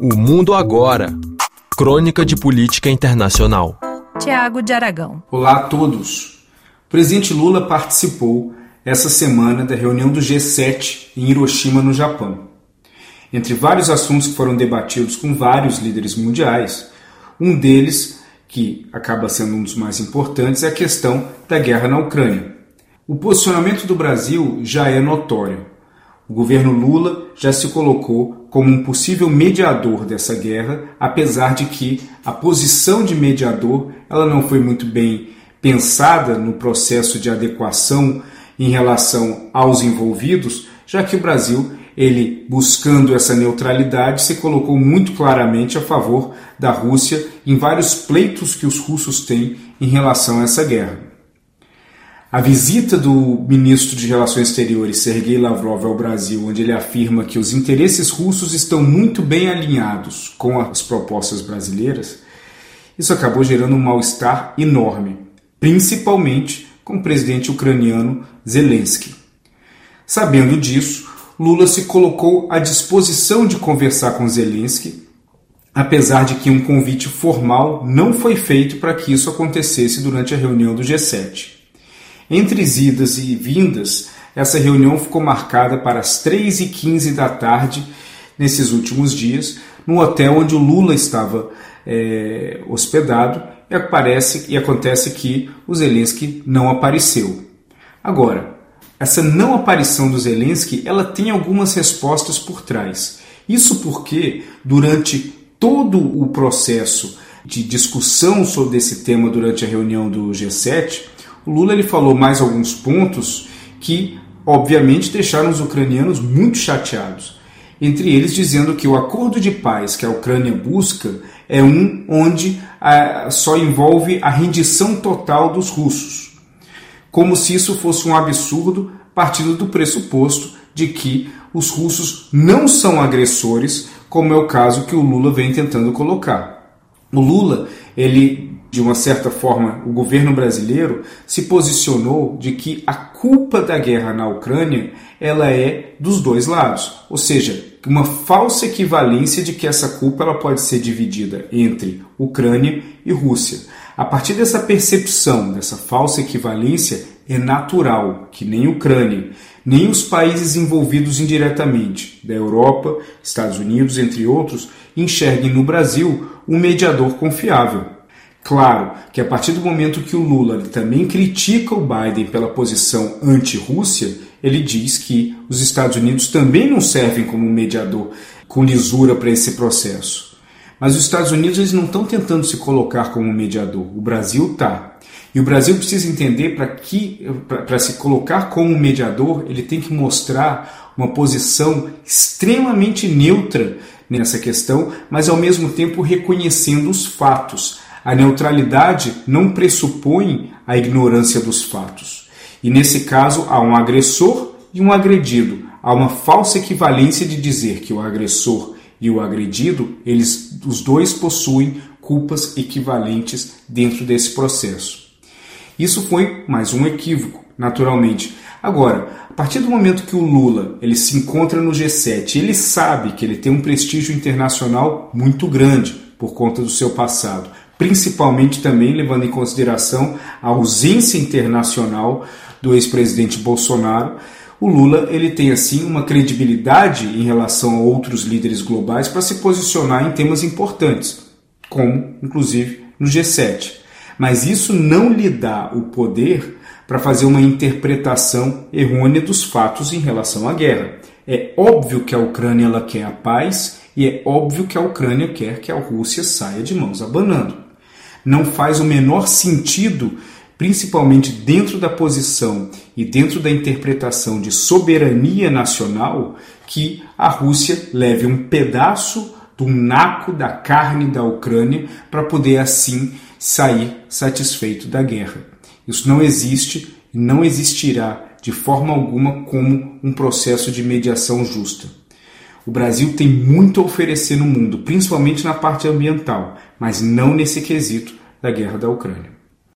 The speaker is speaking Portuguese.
O Mundo Agora Crônica de Política Internacional. Tiago de Aragão. Olá a todos. O presidente Lula participou essa semana da reunião do G7 em Hiroshima, no Japão. Entre vários assuntos que foram debatidos com vários líderes mundiais, um deles, que acaba sendo um dos mais importantes, é a questão da guerra na Ucrânia. O posicionamento do Brasil já é notório. O governo Lula já se colocou como um possível mediador dessa guerra, apesar de que a posição de mediador ela não foi muito bem pensada no processo de adequação em relação aos envolvidos, já que o Brasil, ele buscando essa neutralidade, se colocou muito claramente a favor da Rússia em vários pleitos que os russos têm em relação a essa guerra. A visita do ministro de Relações Exteriores, Sergei Lavrov, ao Brasil, onde ele afirma que os interesses russos estão muito bem alinhados com as propostas brasileiras, isso acabou gerando um mal-estar enorme, principalmente com o presidente ucraniano Zelensky. Sabendo disso, Lula se colocou à disposição de conversar com Zelensky, apesar de que um convite formal não foi feito para que isso acontecesse durante a reunião do G7. Entre idas e vindas, essa reunião ficou marcada para as 3h15 da tarde nesses últimos dias, no hotel onde o Lula estava é, hospedado, e, aparece, e acontece que o Zelensky não apareceu. Agora, essa não aparição do Zelensky ela tem algumas respostas por trás. Isso porque, durante todo o processo de discussão sobre esse tema durante a reunião do G7, o Lula ele falou mais alguns pontos que, obviamente, deixaram os ucranianos muito chateados. Entre eles, dizendo que o acordo de paz que a Ucrânia busca é um onde ah, só envolve a rendição total dos russos. Como se isso fosse um absurdo, partindo do pressuposto de que os russos não são agressores, como é o caso que o Lula vem tentando colocar. O Lula, ele de uma certa forma, o governo brasileiro se posicionou de que a culpa da guerra na Ucrânia ela é dos dois lados, ou seja, uma falsa equivalência de que essa culpa ela pode ser dividida entre Ucrânia e Rússia. A partir dessa percepção, dessa falsa equivalência, é natural que nem Ucrânia, nem os países envolvidos indiretamente, da Europa, Estados Unidos, entre outros, enxerguem no Brasil um mediador confiável. Claro que a partir do momento que o Lula também critica o Biden pela posição anti-Rússia, ele diz que os Estados Unidos também não servem como mediador com lisura para esse processo. Mas os Estados Unidos eles não estão tentando se colocar como mediador, o Brasil está. E o Brasil precisa entender para que para se colocar como mediador, ele tem que mostrar uma posição extremamente neutra nessa questão, mas ao mesmo tempo reconhecendo os fatos, a neutralidade não pressupõe a ignorância dos fatos. E nesse caso há um agressor e um agredido. Há uma falsa equivalência de dizer que o agressor e o agredido, eles os dois possuem culpas equivalentes dentro desse processo. Isso foi mais um equívoco, naturalmente. Agora, a partir do momento que o Lula ele se encontra no G7, ele sabe que ele tem um prestígio internacional muito grande por conta do seu passado, principalmente também levando em consideração a ausência internacional do ex-presidente Bolsonaro, o Lula ele tem assim uma credibilidade em relação a outros líderes globais para se posicionar em temas importantes, como inclusive no G7. Mas isso não lhe dá o poder para fazer uma interpretação errônea dos fatos em relação à guerra. É óbvio que a Ucrânia ela quer a paz e é óbvio que a Ucrânia quer que a Rússia saia de mãos abanando não faz o menor sentido, principalmente dentro da posição e dentro da interpretação de soberania nacional, que a Rússia leve um pedaço do naco da carne da Ucrânia para poder assim sair satisfeito da guerra. Isso não existe e não existirá de forma alguma como um processo de mediação justa. O Brasil tem muito a oferecer no mundo, principalmente na parte ambiental, mas não nesse quesito da guerra da Ucrânia.